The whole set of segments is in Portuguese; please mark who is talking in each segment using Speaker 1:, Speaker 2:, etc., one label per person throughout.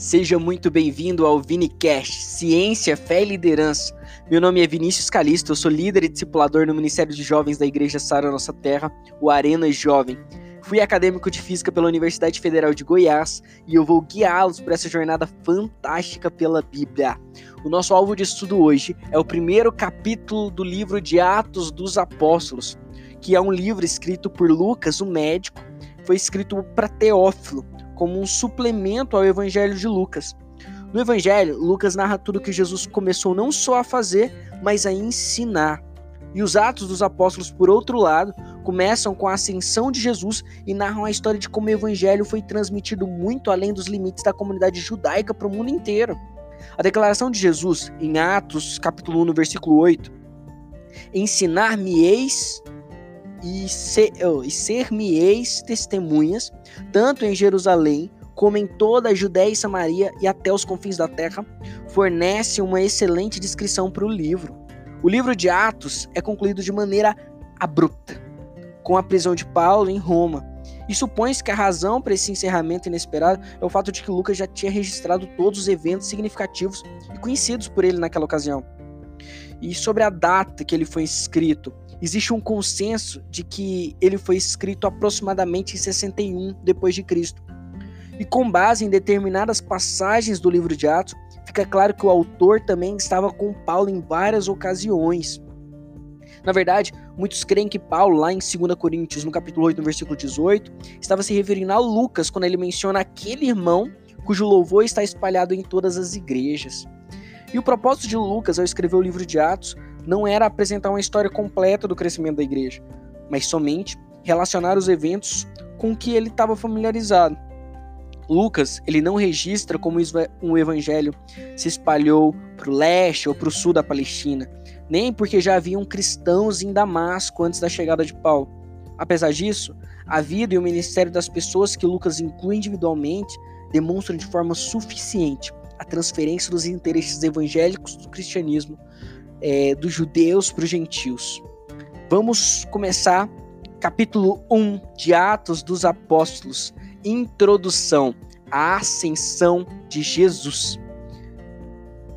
Speaker 1: Seja muito bem-vindo ao ViniCast, Ciência, Fé e Liderança. Meu nome é Vinícius Calisto, eu sou líder e discipulador no Ministério de Jovens da Igreja Sara Nossa Terra, o Arena Jovem. Fui acadêmico de Física pela Universidade Federal de Goiás e eu vou guiá-los por essa jornada fantástica pela Bíblia. O nosso alvo de estudo hoje é o primeiro capítulo do livro de Atos dos Apóstolos, que é um livro escrito por Lucas, o médico, foi escrito para Teófilo, como um suplemento ao Evangelho de Lucas. No Evangelho, Lucas narra tudo que Jesus começou não só a fazer, mas a ensinar. E os Atos dos Apóstolos, por outro lado, começam com a ascensão de Jesus e narram a história de como o Evangelho foi transmitido muito além dos limites da comunidade judaica para o mundo inteiro. A declaração de Jesus, em Atos, capítulo 1, no versículo 8, ensinar-me-eis e, ser, oh, e ser-me-eis testemunhas, tanto em Jerusalém como em toda a Judéia e Samaria e até os confins da terra, fornece uma excelente descrição para o livro. O livro de Atos é concluído de maneira abrupta, com a prisão de Paulo em Roma. E supõe-se que a razão para esse encerramento inesperado é o fato de que Lucas já tinha registrado todos os eventos significativos e conhecidos por ele naquela ocasião. E sobre a data que ele foi escrito, existe um consenso de que ele foi escrito aproximadamente em 61 depois de Cristo. E com base em determinadas passagens do livro de Atos, fica claro que o autor também estava com Paulo em várias ocasiões. Na verdade, muitos creem que Paulo, lá em 2 Coríntios, no capítulo 8, no versículo 18, estava se referindo a Lucas quando ele menciona aquele irmão cujo louvor está espalhado em todas as igrejas. E o propósito de Lucas ao escrever o livro de Atos não era apresentar uma história completa do crescimento da igreja, mas somente relacionar os eventos com que ele estava familiarizado. Lucas, ele não registra como um evangelho se espalhou para o leste ou para o sul da Palestina, nem porque já haviam cristãos em Damasco antes da chegada de Paulo. Apesar disso, a vida e o ministério das pessoas que Lucas inclui individualmente demonstram de forma suficiente a transferência dos interesses evangélicos do cristianismo é, dos judeus para os gentios. Vamos começar capítulo 1 de Atos dos Apóstolos, introdução à ascensão de Jesus.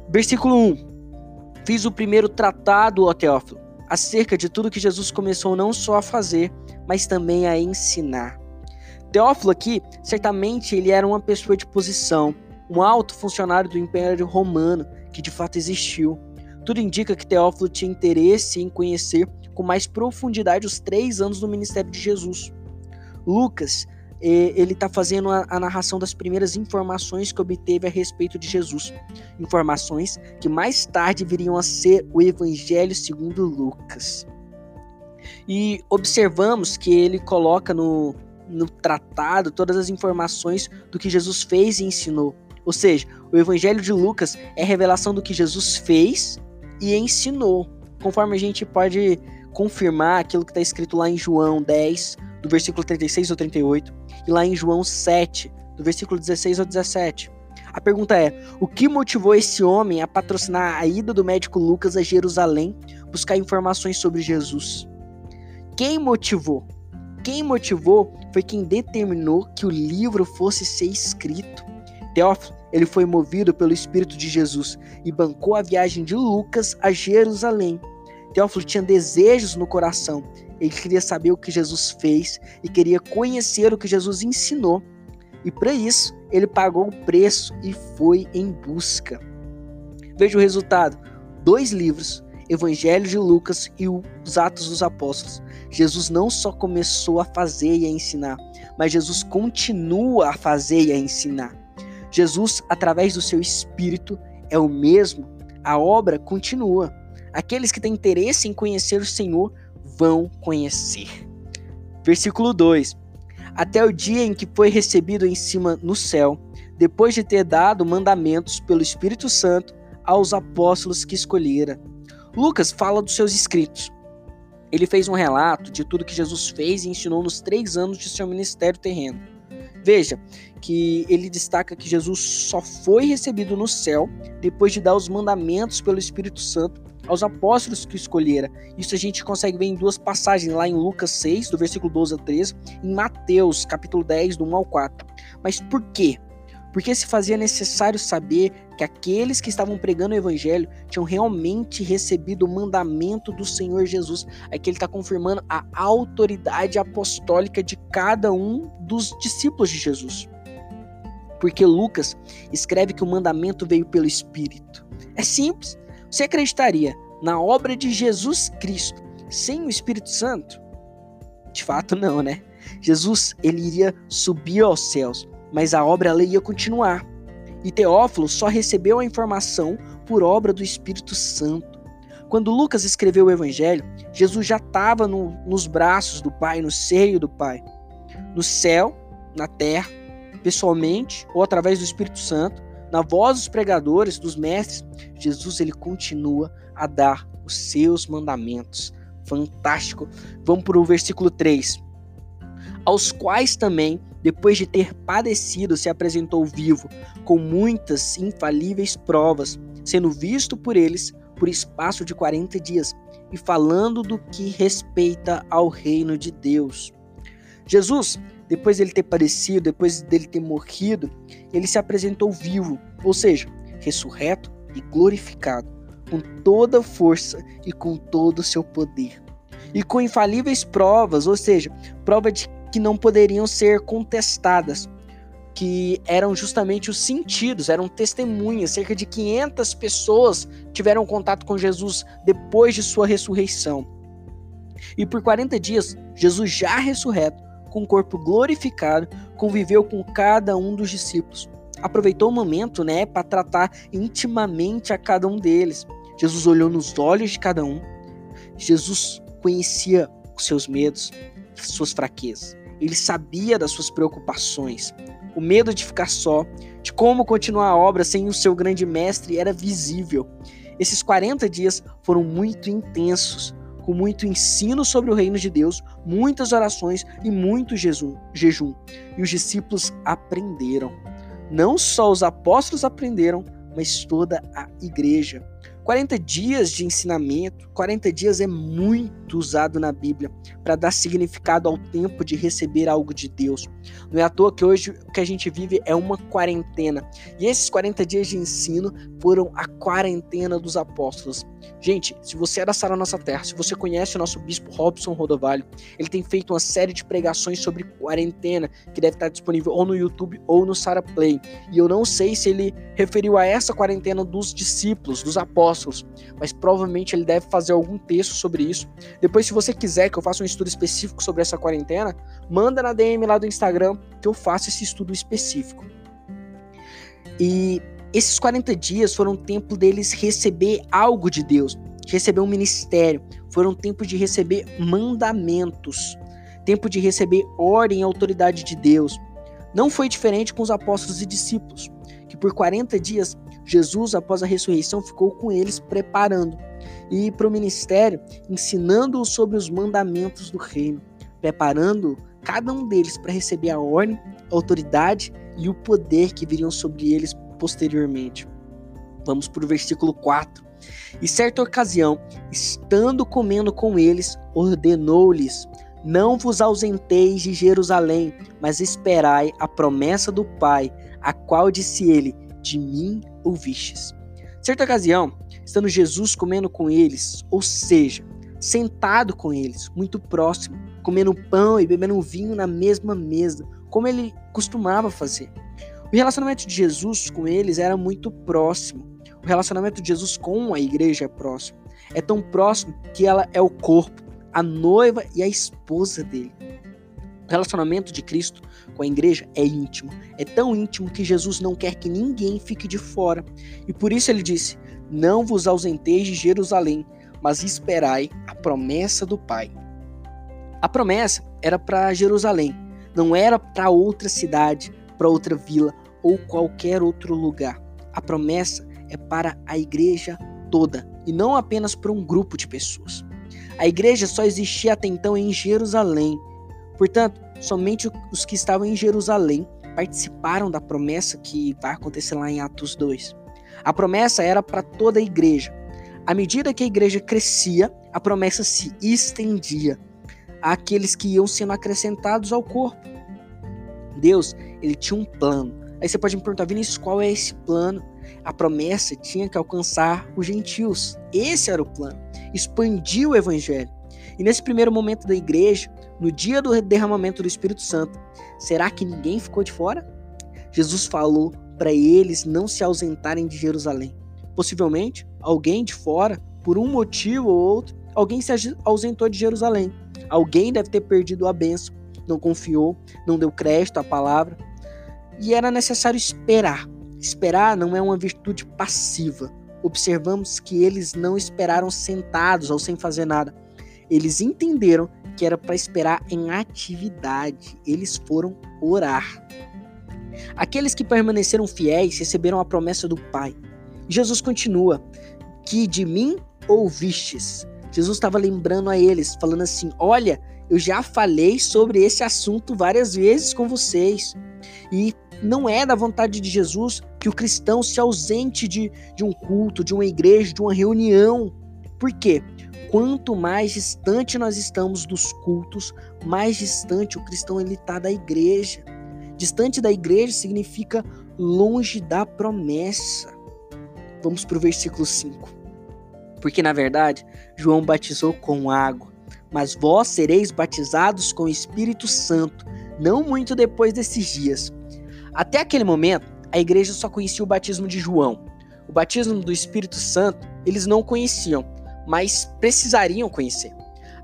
Speaker 1: Versículo 1. Fiz o primeiro tratado, ó Teófilo, acerca de tudo que Jesus começou não só a fazer, mas também a ensinar. Teófilo aqui, certamente ele era uma pessoa de posição, um alto funcionário do Império Romano, que de fato existiu. Tudo indica que Teófilo tinha interesse em conhecer com mais profundidade os três anos do ministério de Jesus. Lucas, ele está fazendo a, narração das primeiras informações que obteve a respeito de Jesus. Informações que mais tarde viriam a ser o Evangelho segundo Lucas. E observamos que ele coloca no, no tratado todas as informações do que Jesus fez e ensinou. Ou seja, o Evangelho de Lucas é revelação do que Jesus fez e ensinou. Conforme a gente pode confirmar aquilo que está escrito lá em João 10, do versículo 36 ao 38, e lá em João 7, do versículo 16 ao 17. A pergunta é: o que motivou esse homem a patrocinar a ida do médico Lucas a Jerusalém buscar informações sobre Jesus? Quem motivou? Quem motivou foi quem determinou que o livro fosse ser escrito. Teófilo, ele foi movido pelo Espírito de Jesus e bancou a viagem de Lucas a Jerusalém. Teófilo tinha desejos no coração. Ele queria saber o que Jesus fez e queria conhecer o que Jesus ensinou. E para isso, ele pagou o preço e foi em busca. Veja o resultado: dois livros, Evangelho de Lucas e os Atos dos Apóstolos. Jesus não só começou a fazer e a ensinar, mas Jesus continua a fazer e a ensinar. Jesus, através do seu Espírito, é o mesmo, a obra continua. Aqueles que têm interesse em conhecer o Senhor vão conhecer. Versículo 2: Até o dia em que foi recebido em cima no céu, depois de ter dado mandamentos pelo Espírito Santo aos apóstolos que escolhera. Lucas fala dos seus escritos. Ele fez um relato de tudo que Jesus fez e ensinou nos três anos de seu ministério terreno. Veja que ele destaca que Jesus só foi recebido no céu depois de dar os mandamentos pelo Espírito Santo aos apóstolos que escolhera. Isso a gente consegue ver em duas passagens, lá em Lucas 6, do versículo 12 a 13, em Mateus, capítulo 10, do 1 ao 4. Mas por quê? Porque se fazia necessário saber que aqueles que estavam pregando o evangelho tinham realmente recebido o mandamento do Senhor Jesus. Aqui ele está confirmando a autoridade apostólica de cada um dos discípulos de Jesus. Porque Lucas escreve que o mandamento veio pelo Espírito. É simples. Você acreditaria na obra de Jesus Cristo sem o Espírito Santo? De fato, não, né? Jesus ele iria subir aos céus, mas a obra ela ia continuar. E Teófilo só recebeu a informação por obra do Espírito Santo. Quando Lucas escreveu o Evangelho, Jesus já estava no, nos braços do Pai, no seio do Pai, no céu, na terra, pessoalmente ou através do Espírito Santo, na voz dos pregadores, dos mestres. Jesus ele continua a dar os seus mandamentos. Fantástico. Vamos para o versículo 3 aos quais também, depois de ter padecido, se apresentou vivo, com muitas infalíveis provas, sendo visto por eles por espaço de 40 dias, e falando do que respeita ao reino de Deus. Jesus, depois dele ter padecido, depois dele ter morrido, ele se apresentou vivo, ou seja, ressurreto e glorificado, com toda força e com todo o seu poder. E com infalíveis provas, ou seja, prova de que não poderiam ser contestadas, que eram justamente os sentidos, eram testemunhas. Cerca de 500 pessoas tiveram contato com Jesus depois de sua ressurreição. E por 40 dias, Jesus já ressurreto, com o corpo glorificado, conviveu com cada um dos discípulos. Aproveitou o momento, né, para tratar intimamente a cada um deles. Jesus olhou nos olhos de cada um. Jesus conhecia os seus medos, suas fraquezas. Ele sabia das suas preocupações. O medo de ficar só, de como continuar a obra sem o seu grande mestre era visível. Esses 40 dias foram muito intensos, com muito ensino sobre o reino de Deus, muitas orações e muito jejum. E os discípulos aprenderam. Não só os apóstolos aprenderam, mas toda a igreja. 40 dias de ensinamento, 40 dias é muito usado na Bíblia para dar significado ao tempo de receber algo de Deus. Não é à toa que hoje o que a gente vive é uma quarentena. E esses 40 dias de ensino foram a quarentena dos apóstolos. Gente, se você é da Sara Nossa Terra, se você conhece o nosso bispo Robson Rodovalho, ele tem feito uma série de pregações sobre quarentena que deve estar disponível ou no YouTube ou no Sara Play. E eu não sei se ele referiu a essa quarentena dos discípulos, dos apóstolos, mas provavelmente ele deve fazer algum texto sobre isso. Depois, se você quiser que eu faça um estudo específico sobre essa quarentena, manda na DM lá do Instagram que eu faço esse estudo específico. E esses 40 dias foram tempo deles receber algo de Deus, de receber um ministério, foram tempo de receber mandamentos, tempo de receber ordem e autoridade de Deus. Não foi diferente com os apóstolos e discípulos, que por 40 dias Jesus, após a ressurreição, ficou com eles preparando e para o ministério, ensinando-os sobre os mandamentos do reino, preparando cada um deles para receber a ordem, a autoridade e o poder que viriam sobre eles posteriormente. Vamos para o versículo 4. E certa ocasião, estando comendo com eles, ordenou-lhes: Não vos ausenteis de Jerusalém, mas esperai a promessa do Pai, a qual disse ele: De mim ouvistes. Certa ocasião, estando Jesus comendo com eles, ou seja, sentado com eles, muito próximo, comendo pão e bebendo vinho na mesma mesa, como ele costumava fazer. O relacionamento de Jesus com eles era muito próximo. O relacionamento de Jesus com a igreja é próximo. É tão próximo que ela é o corpo, a noiva e a esposa dele. O relacionamento de Cristo com a igreja é íntimo. É tão íntimo que Jesus não quer que ninguém fique de fora. E por isso ele disse: Não vos ausenteis de Jerusalém, mas esperai a promessa do Pai. A promessa era para Jerusalém, não era para outra cidade, para outra vila, ou qualquer outro lugar. A promessa é para a igreja toda e não apenas para um grupo de pessoas. A igreja só existia até então em Jerusalém. Portanto, somente os que estavam em Jerusalém participaram da promessa que vai acontecer lá em Atos 2. A promessa era para toda a igreja. À medida que a igreja crescia, a promessa se estendia àqueles que iam sendo acrescentados ao corpo. Deus, ele tinha um plano Aí você pode me perguntar, Vinícius, qual é esse plano? A promessa tinha que alcançar os gentios. Esse era o plano. Expandir o evangelho. E nesse primeiro momento da igreja, no dia do derramamento do Espírito Santo, será que ninguém ficou de fora? Jesus falou para eles não se ausentarem de Jerusalém. Possivelmente, alguém de fora, por um motivo ou outro, alguém se ausentou de Jerusalém. Alguém deve ter perdido a bênção, não confiou, não deu crédito à palavra. E era necessário esperar. Esperar não é uma virtude passiva. Observamos que eles não esperaram sentados ou sem fazer nada. Eles entenderam que era para esperar em atividade. Eles foram orar. Aqueles que permaneceram fiéis receberam a promessa do Pai. Jesus continua: Que de mim ouvistes. Jesus estava lembrando a eles, falando assim: Olha, eu já falei sobre esse assunto várias vezes com vocês. E não é da vontade de Jesus que o cristão se ausente de, de um culto, de uma igreja, de uma reunião. Por quê? Quanto mais distante nós estamos dos cultos, mais distante o cristão ele está da igreja. Distante da igreja significa longe da promessa. Vamos para o versículo 5. Porque na verdade, João batizou com água, mas vós sereis batizados com o Espírito Santo, não muito depois desses dias. Até aquele momento, a igreja só conhecia o batismo de João. O batismo do Espírito Santo eles não conheciam, mas precisariam conhecer.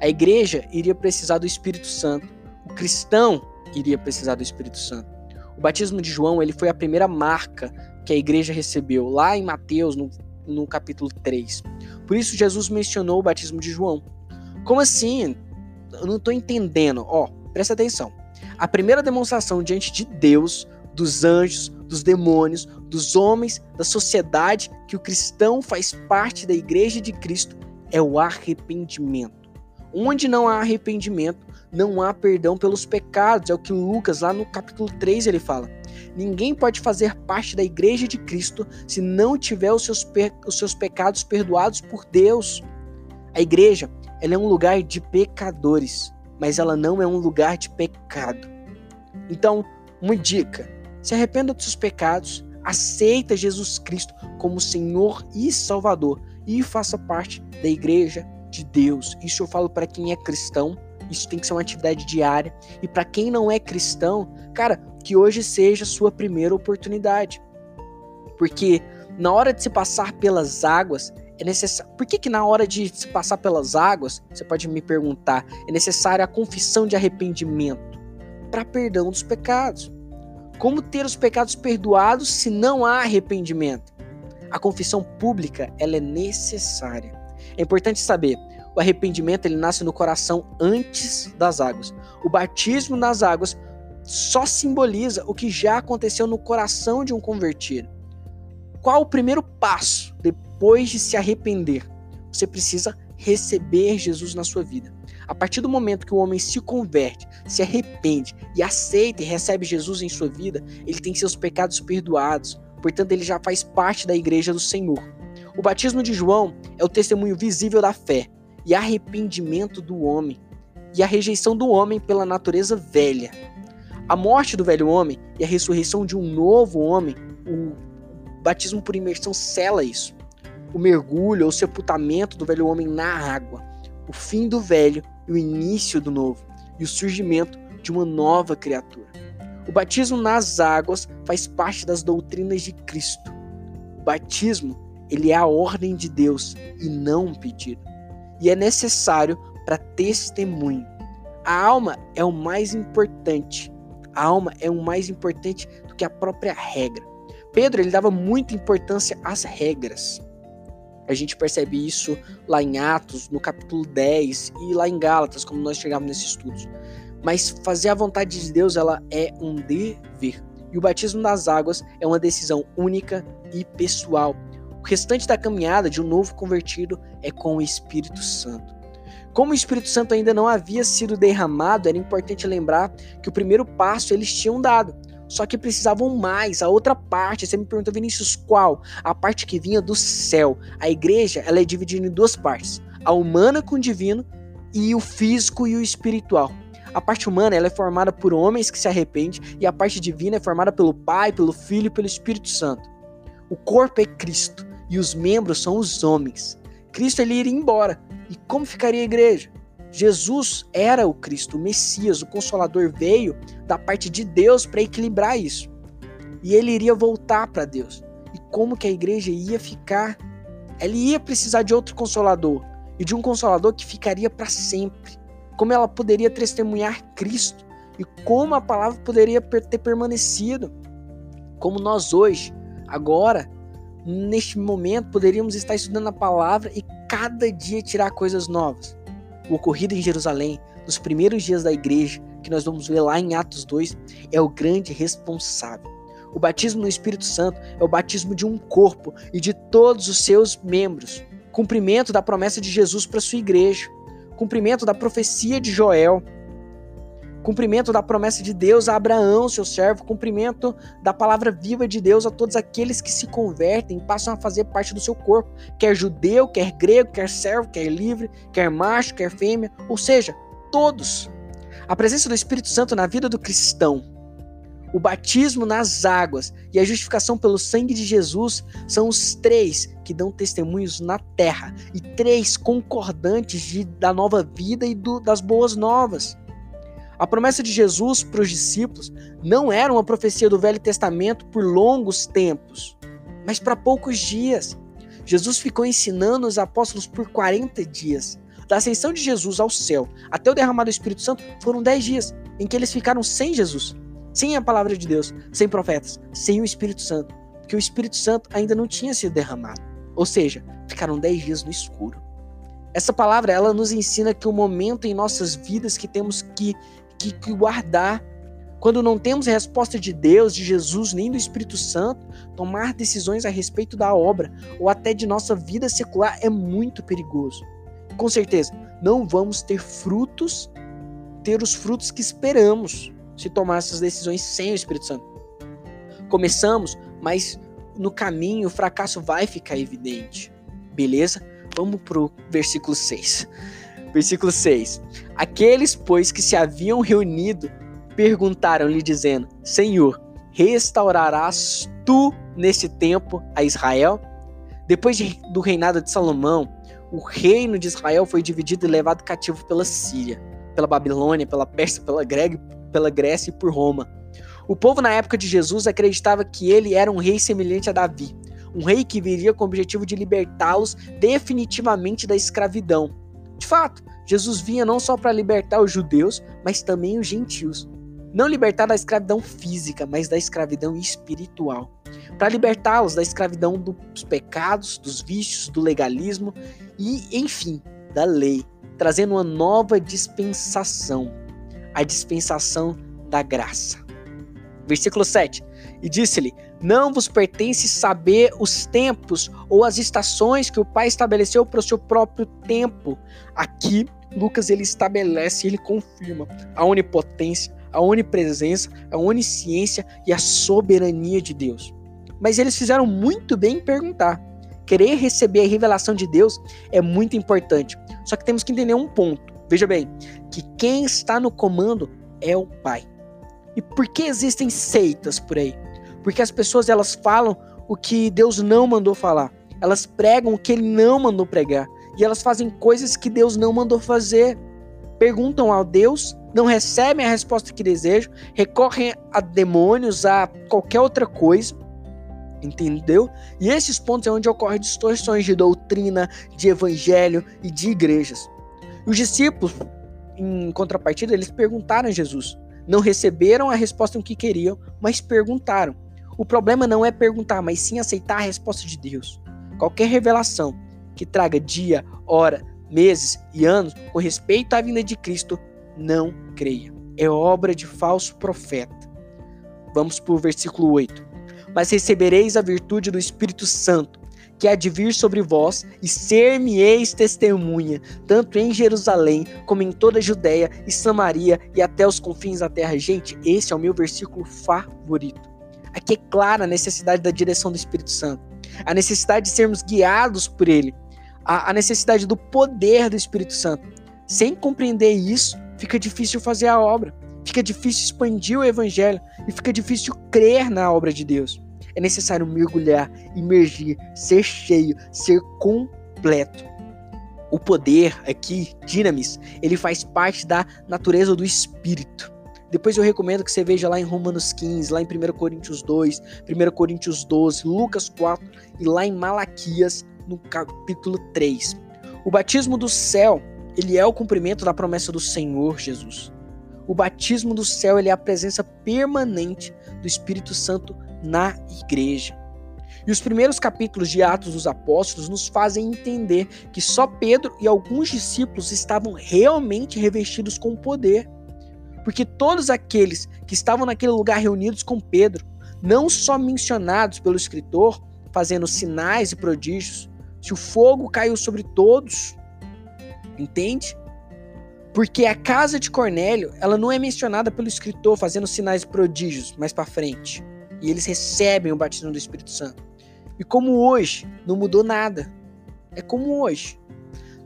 Speaker 1: A igreja iria precisar do Espírito Santo. O cristão iria precisar do Espírito Santo. O batismo de João ele foi a primeira marca que a igreja recebeu, lá em Mateus, no, no capítulo 3. Por isso, Jesus mencionou o batismo de João. Como assim? Eu não estou entendendo. Ó, presta atenção. A primeira demonstração diante de Deus, dos anjos, dos demônios, dos homens, da sociedade, que o cristão faz parte da igreja de Cristo, é o arrependimento. Onde não há arrependimento, não há perdão pelos pecados. É o que Lucas, lá no capítulo 3, ele fala. Ninguém pode fazer parte da igreja de Cristo se não tiver os seus, os seus pecados perdoados por Deus. A igreja ela é um lugar de pecadores, mas ela não é um lugar de pecado. Então, uma dica: se arrependa dos seus pecados, aceita Jesus Cristo como Senhor e Salvador e faça parte da igreja de Deus. Isso eu falo para quem é cristão. Isso tem que ser uma atividade diária. E para quem não é cristão, cara, que hoje seja a sua primeira oportunidade. Porque na hora de se passar pelas águas, é necessário. Por que, que na hora de se passar pelas águas, você pode me perguntar, é necessária a confissão de arrependimento para perdão dos pecados? Como ter os pecados perdoados se não há arrependimento? A confissão pública ela é necessária. É importante saber, o arrependimento ele nasce no coração antes das águas. O batismo nas águas só simboliza o que já aconteceu no coração de um convertido. Qual o primeiro passo depois de se arrepender? Você precisa receber Jesus na sua vida. A partir do momento que o homem se converte, se arrepende e aceita e recebe Jesus em sua vida, ele tem seus pecados perdoados. Portanto, ele já faz parte da igreja do Senhor. O batismo de João é o testemunho visível da fé e arrependimento do homem e a rejeição do homem pela natureza velha. A morte do velho homem e a ressurreição de um novo homem, o batismo por imersão sela isso. O mergulho ou sepultamento do velho homem na água, o fim do velho e o início do novo, e o surgimento de uma nova criatura. O batismo nas águas faz parte das doutrinas de Cristo. O batismo, ele é a ordem de Deus e não um pedido. E é necessário para testemunho. A alma é o mais importante. A alma é o mais importante do que a própria regra. Pedro ele dava muita importância às regras. A gente percebe isso lá em Atos, no capítulo 10 e lá em Gálatas, como nós chegamos nesses estudos. Mas fazer a vontade de Deus, ela é um dever. E o batismo nas águas é uma decisão única e pessoal. O restante da caminhada de um novo convertido é com o Espírito Santo. Como o Espírito Santo ainda não havia sido derramado, era importante lembrar que o primeiro passo eles tinham dado. Só que precisavam mais, a outra parte. Você me perguntou, Vinícius, qual? A parte que vinha do céu. A igreja ela é dividida em duas partes: a humana com o divino e o físico e o espiritual. A parte humana ela é formada por homens que se arrependem e a parte divina é formada pelo Pai, pelo Filho e pelo Espírito Santo. O corpo é Cristo e os membros são os homens. Cristo ele iria embora. E como ficaria a igreja? Jesus era o Cristo, o Messias, o Consolador veio da parte de Deus para equilibrar isso. E ele iria voltar para Deus. E como que a igreja ia ficar? Ela ia precisar de outro consolador e de um consolador que ficaria para sempre. Como ela poderia testemunhar Cristo e como a palavra poderia ter permanecido. Como nós hoje, agora, neste momento, poderíamos estar estudando a palavra e cada dia tirar coisas novas o ocorrido em Jerusalém, nos primeiros dias da igreja, que nós vamos ver lá em Atos 2, é o grande responsável. O batismo no Espírito Santo é o batismo de um corpo e de todos os seus membros. Cumprimento da promessa de Jesus para sua igreja. Cumprimento da profecia de Joel cumprimento da promessa de Deus a Abraão, seu servo, cumprimento da palavra viva de Deus a todos aqueles que se convertem e passam a fazer parte do seu corpo, quer judeu, quer grego, quer servo, quer livre, quer macho, quer fêmea, ou seja, todos. A presença do Espírito Santo na vida do cristão, o batismo nas águas e a justificação pelo sangue de Jesus são os três que dão testemunhos na terra e três concordantes de, da nova vida e do, das boas novas. A promessa de Jesus para os discípulos não era uma profecia do Velho Testamento por longos tempos, mas para poucos dias. Jesus ficou ensinando os apóstolos por 40 dias. Da ascensão de Jesus ao céu até o derramar do Espírito Santo foram 10 dias em que eles ficaram sem Jesus, sem a palavra de Deus, sem profetas, sem o Espírito Santo, porque o Espírito Santo ainda não tinha sido derramado. Ou seja, ficaram 10 dias no escuro. Essa palavra ela nos ensina que o momento em nossas vidas que temos que que, que guardar. Quando não temos resposta de Deus, de Jesus, nem do Espírito Santo, tomar decisões a respeito da obra ou até de nossa vida secular é muito perigoso. Com certeza, não vamos ter frutos, ter os frutos que esperamos se tomar essas decisões sem o Espírito Santo. Começamos, mas no caminho o fracasso vai ficar evidente. Beleza? Vamos pro versículo 6. Versículo 6. Aqueles, pois, que se haviam reunido, perguntaram-lhe, dizendo: Senhor, restaurarás tu nesse tempo a Israel? Depois de, do reinado de Salomão, o reino de Israel foi dividido e levado cativo pela Síria, pela Babilônia, pela Pérsia, pela, pela Grécia e por Roma. O povo na época de Jesus acreditava que ele era um rei semelhante a Davi, um rei que viria com o objetivo de libertá-los definitivamente da escravidão. Fato, Jesus vinha não só para libertar os judeus, mas também os gentios. Não libertar da escravidão física, mas da escravidão espiritual. Para libertá-los da escravidão dos pecados, dos vícios, do legalismo e, enfim, da lei, trazendo uma nova dispensação a dispensação da graça. Versículo 7. E disse-lhe: não vos pertence saber os tempos ou as estações que o Pai estabeleceu para o seu próprio tempo. Aqui, Lucas ele estabelece, ele confirma a onipotência, a onipresença, a onisciência e a soberania de Deus. Mas eles fizeram muito bem em perguntar. Querer receber a revelação de Deus é muito importante. Só que temos que entender um ponto. Veja bem, que quem está no comando é o Pai. E por que existem seitas por aí? Porque as pessoas elas falam o que Deus não mandou falar. Elas pregam o que ele não mandou pregar. E elas fazem coisas que Deus não mandou fazer. Perguntam ao Deus, não recebem a resposta que desejam, recorrem a demônios, a qualquer outra coisa. Entendeu? E esses pontos é onde ocorrem distorções de doutrina, de evangelho e de igrejas. Os discípulos, em contrapartida, eles perguntaram a Jesus. Não receberam a resposta que queriam, mas perguntaram. O problema não é perguntar, mas sim aceitar a resposta de Deus. Qualquer revelação que traga dia, hora, meses e anos com respeito à vinda de Cristo, não creia. É obra de falso profeta. Vamos para o versículo 8. Mas recebereis a virtude do Espírito Santo, que há de vir sobre vós, e ser-me-eis testemunha, tanto em Jerusalém, como em toda a Judéia e Samaria e até os confins da terra. Gente, esse é o meu versículo favorito. Aqui é clara a necessidade da direção do Espírito Santo, a necessidade de sermos guiados por Ele, a, a necessidade do poder do Espírito Santo. Sem compreender isso, fica difícil fazer a obra, fica difícil expandir o evangelho e fica difícil crer na obra de Deus. É necessário mergulhar, imergir, ser cheio, ser completo. O poder aqui, dinamis, ele faz parte da natureza do espírito. Depois eu recomendo que você veja lá em Romanos 15, lá em 1 Coríntios 2, 1 Coríntios 12, Lucas 4 e lá em Malaquias, no capítulo 3. O batismo do céu, ele é o cumprimento da promessa do Senhor Jesus. O batismo do céu, ele é a presença permanente do Espírito Santo na igreja. E os primeiros capítulos de Atos dos Apóstolos nos fazem entender que só Pedro e alguns discípulos estavam realmente revestidos com poder porque todos aqueles que estavam naquele lugar reunidos com Pedro, não só mencionados pelo escritor, fazendo sinais e prodígios, se o fogo caiu sobre todos, entende? Porque a casa de Cornélio, ela não é mencionada pelo escritor fazendo sinais e prodígios mais para frente. E eles recebem o batismo do Espírito Santo. E como hoje, não mudou nada. É como hoje.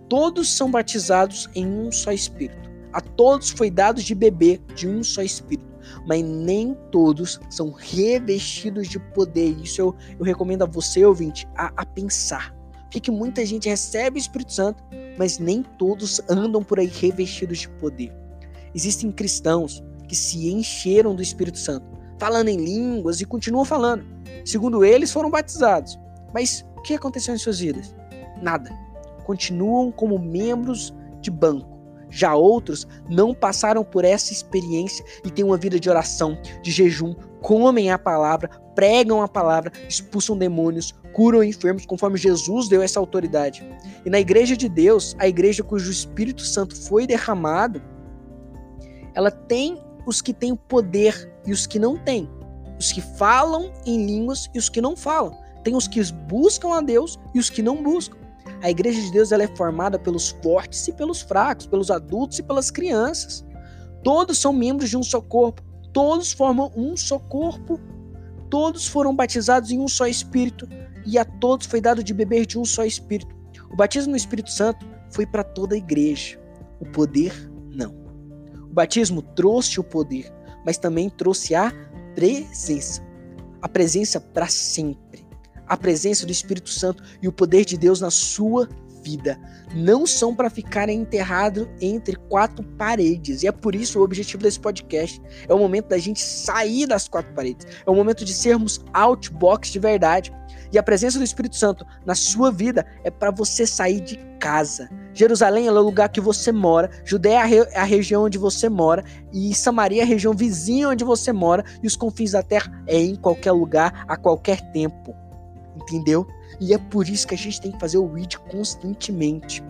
Speaker 1: Todos são batizados em um só Espírito. A todos foi dado de beber de um só Espírito, mas nem todos são revestidos de poder. Isso eu, eu recomendo a você, ouvinte, a, a pensar. Porque muita gente recebe o Espírito Santo, mas nem todos andam por aí revestidos de poder. Existem cristãos que se encheram do Espírito Santo, falando em línguas e continuam falando. Segundo eles, foram batizados. Mas o que aconteceu em suas vidas? Nada. Continuam como membros de banco já outros não passaram por essa experiência e têm uma vida de oração, de jejum, comem a palavra, pregam a palavra, expulsam demônios, curam enfermos, conforme Jesus deu essa autoridade. E na igreja de Deus, a igreja cujo Espírito Santo foi derramado, ela tem os que têm o poder e os que não têm. Os que falam em línguas e os que não falam. Tem os que buscam a Deus e os que não buscam. A igreja de Deus ela é formada pelos fortes e pelos fracos, pelos adultos e pelas crianças. Todos são membros de um só corpo, todos formam um só corpo, todos foram batizados em um só espírito e a todos foi dado de beber de um só espírito. O batismo no Espírito Santo foi para toda a igreja, o poder não. O batismo trouxe o poder, mas também trouxe a presença. A presença para sempre a presença do Espírito Santo e o poder de Deus na sua vida. Não são para ficar enterrado entre quatro paredes. E é por isso o objetivo desse podcast. É o momento da gente sair das quatro paredes. É o momento de sermos outbox de verdade. E a presença do Espírito Santo na sua vida é para você sair de casa. Jerusalém é o lugar que você mora, Judéia é a região onde você mora, e Samaria é a região vizinha onde você mora, e os confins da terra é em qualquer lugar, a qualquer tempo entendeu? E é por isso que a gente tem que fazer o read constantemente.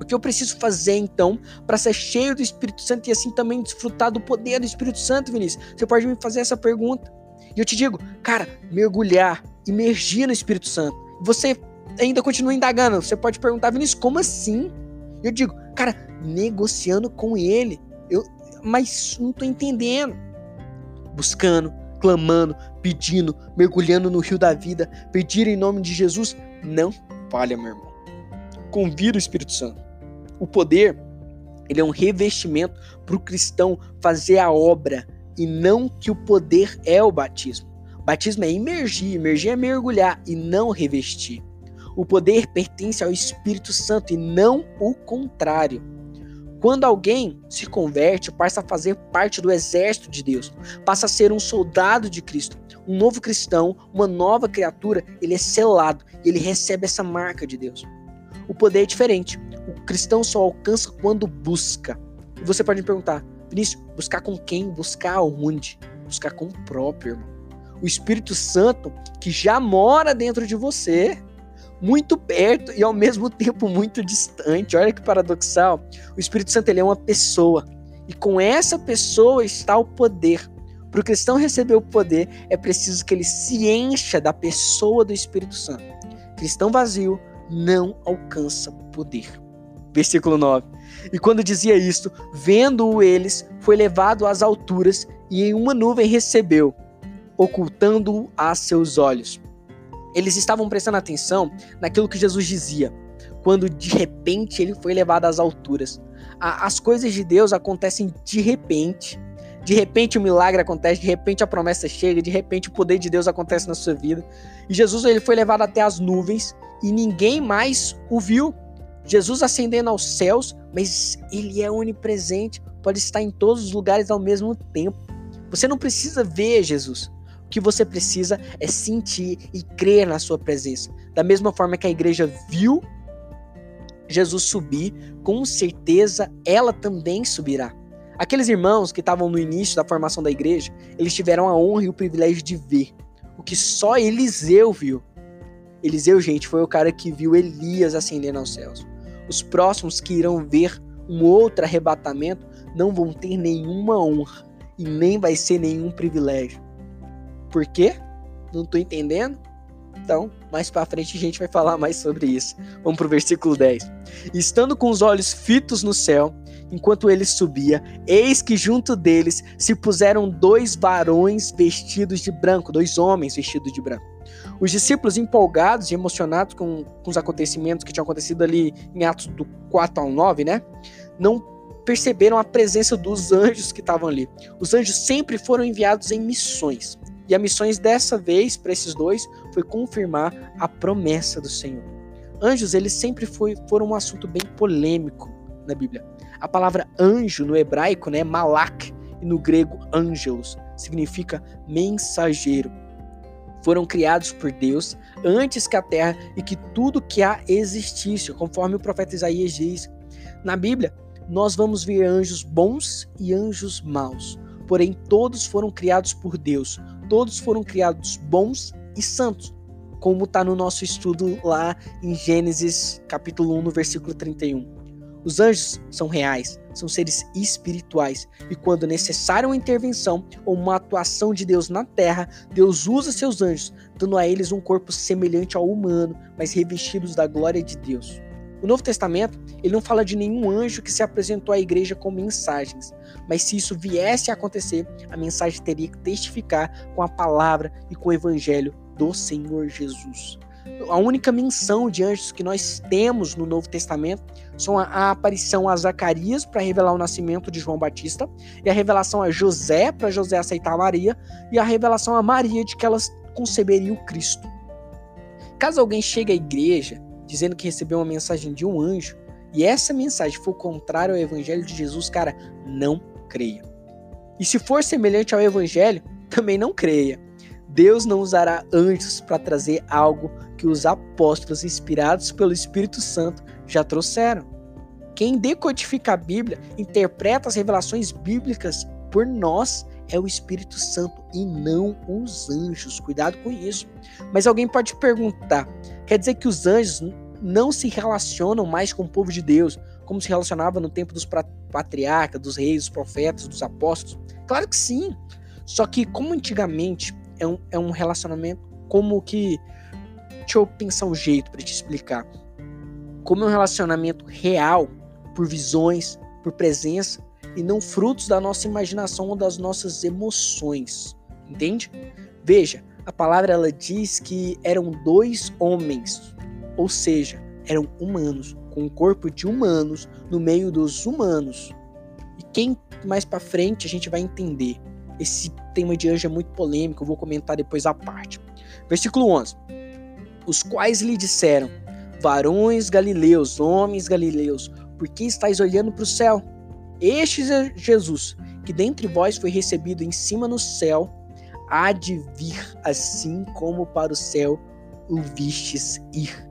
Speaker 1: O que eu preciso fazer então para ser cheio do Espírito Santo e assim também desfrutar do poder do Espírito Santo, Vinícius? Você pode me fazer essa pergunta. E eu te digo, cara, mergulhar, imergir no Espírito Santo. Você ainda continua indagando. Você pode perguntar, Vinícius, como assim? Eu digo, cara, negociando com ele. Eu, mas não tô entendendo. Buscando, clamando, pedindo, mergulhando no rio da vida, pedir em nome de Jesus, não falha, meu irmão. Convida o Espírito Santo. O poder, ele é um revestimento para o cristão fazer a obra e não que o poder é o batismo. Batismo é imergir, imergir é mergulhar e não revestir. O poder pertence ao Espírito Santo e não o contrário. Quando alguém se converte, passa a fazer parte do exército de Deus, passa a ser um soldado de Cristo, um novo cristão, uma nova criatura, ele é selado, ele recebe essa marca de Deus. O poder é diferente. O cristão só alcança quando busca. E você pode me perguntar, Vinícius, buscar com quem? Buscar onde? Buscar com o próprio, irmão. O Espírito Santo que já mora dentro de você muito perto e ao mesmo tempo muito distante. Olha que paradoxal. O Espírito Santo ele é uma pessoa e com essa pessoa está o poder. Para o cristão receber o poder, é preciso que ele se encha da pessoa do Espírito Santo. Cristão vazio não alcança poder. Versículo 9. E quando dizia isto, vendo-o eles, foi levado às alturas e em uma nuvem recebeu, ocultando-o a seus olhos. Eles estavam prestando atenção naquilo que Jesus dizia, quando de repente ele foi levado às alturas. As coisas de Deus acontecem de repente. De repente o milagre acontece, de repente a promessa chega, de repente o poder de Deus acontece na sua vida. E Jesus ele foi levado até as nuvens e ninguém mais o viu. Jesus ascendendo aos céus, mas ele é onipresente, pode estar em todos os lugares ao mesmo tempo. Você não precisa ver Jesus. Que você precisa é sentir e crer na sua presença. Da mesma forma que a igreja viu Jesus subir, com certeza ela também subirá. Aqueles irmãos que estavam no início da formação da igreja, eles tiveram a honra e o privilégio de ver o que só Eliseu viu. Eliseu, gente, foi o cara que viu Elias ascendendo aos céus. Os próximos que irão ver um outro arrebatamento não vão ter nenhuma honra e nem vai ser nenhum privilégio. Por quê? Não estou entendendo. Então, mais para frente a gente vai falar mais sobre isso. Vamos pro versículo 10. Estando com os olhos fitos no céu, enquanto ele subia, eis que junto deles se puseram dois varões vestidos de branco, dois homens vestidos de branco. Os discípulos, empolgados e emocionados com, com os acontecimentos que tinham acontecido ali em Atos do 4 ao 9, né? Não perceberam a presença dos anjos que estavam ali. Os anjos sempre foram enviados em missões. E a missões dessa vez para esses dois foi confirmar a promessa do Senhor. Anjos, eles sempre foi, foram um assunto bem polêmico na Bíblia. A palavra anjo no hebraico, né, malak, e no grego angelos, significa mensageiro. Foram criados por Deus antes que a terra e que tudo que há existisse, conforme o profeta Isaías diz. Na Bíblia, nós vamos ver anjos bons e anjos maus. Porém, todos foram criados por Deus. Todos foram criados bons e santos, como está no nosso estudo lá em Gênesis capítulo 1, no versículo 31. Os anjos são reais, são seres espirituais, e quando necessária uma intervenção ou uma atuação de Deus na terra, Deus usa seus anjos, dando a eles um corpo semelhante ao humano, mas revestidos da glória de Deus. O Novo Testamento, ele não fala de nenhum anjo que se apresentou à igreja com mensagens, mas se isso viesse a acontecer, a mensagem teria que testificar com a palavra e com o evangelho do Senhor Jesus. A única menção de anjos que nós temos no Novo Testamento são a, a aparição a Zacarias para revelar o nascimento de João Batista, e a revelação a José para José aceitar Maria, e a revelação a Maria de que elas conceberiam o Cristo. Caso alguém chegue à igreja dizendo que recebeu uma mensagem de um anjo, e essa mensagem for contrária ao evangelho de Jesus, cara, não creia. E se for semelhante ao evangelho, também não creia. Deus não usará anjos para trazer algo que os apóstolos, inspirados pelo Espírito Santo, já trouxeram. Quem decodifica a Bíblia, interpreta as revelações bíblicas por nós, é o Espírito Santo e não os anjos. Cuidado com isso. Mas alguém pode perguntar: quer dizer que os anjos não se relacionam mais com o povo de Deus, como se relacionava no tempo dos patriarcas, dos reis, dos profetas, dos apóstolos? Claro que sim. Só que, como antigamente é um, é um relacionamento como que. Deixa eu pensar um jeito para te explicar. Como é um relacionamento real, por visões, por presença, e não frutos da nossa imaginação ou das nossas emoções. Entende? Veja, a palavra ela diz que eram dois homens, ou seja, eram humanos, com o corpo de humanos no meio dos humanos. E quem mais para frente a gente vai entender esse tema de anjo é muito polêmico, eu vou comentar depois a parte. Versículo 11. Os quais lhe disseram: Varões galileus, homens galileus, por que estáis olhando para o céu? Este é Jesus, que dentre vós foi recebido em cima no céu, há de vir assim como para o céu o vistes ir.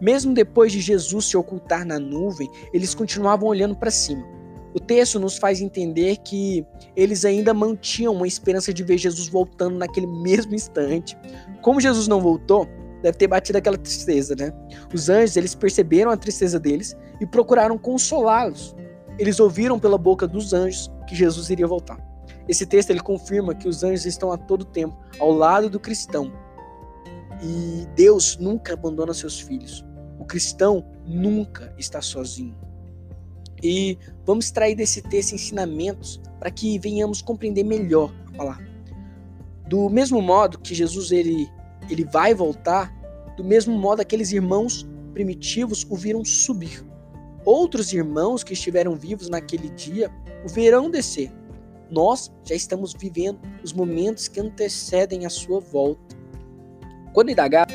Speaker 1: Mesmo depois de Jesus se ocultar na nuvem, eles continuavam olhando para cima. O texto nos faz entender que eles ainda mantinham uma esperança de ver Jesus voltando naquele mesmo instante. Como Jesus não voltou, deve ter batido aquela tristeza, né? Os anjos, eles perceberam a tristeza deles e procuraram consolá-los. Eles ouviram pela boca dos anjos que Jesus iria voltar. Esse texto ele confirma que os anjos estão a todo tempo ao lado do cristão. E Deus nunca abandona seus filhos. O cristão nunca está sozinho. E vamos extrair desse texto ensinamentos para que venhamos compreender melhor a palavra. Do mesmo modo que Jesus ele, ele vai voltar, do mesmo modo aqueles irmãos primitivos o viram subir. Outros irmãos que estiveram vivos naquele dia o verão descer. Nós já estamos vivendo os momentos que antecedem a sua volta. Quando indagar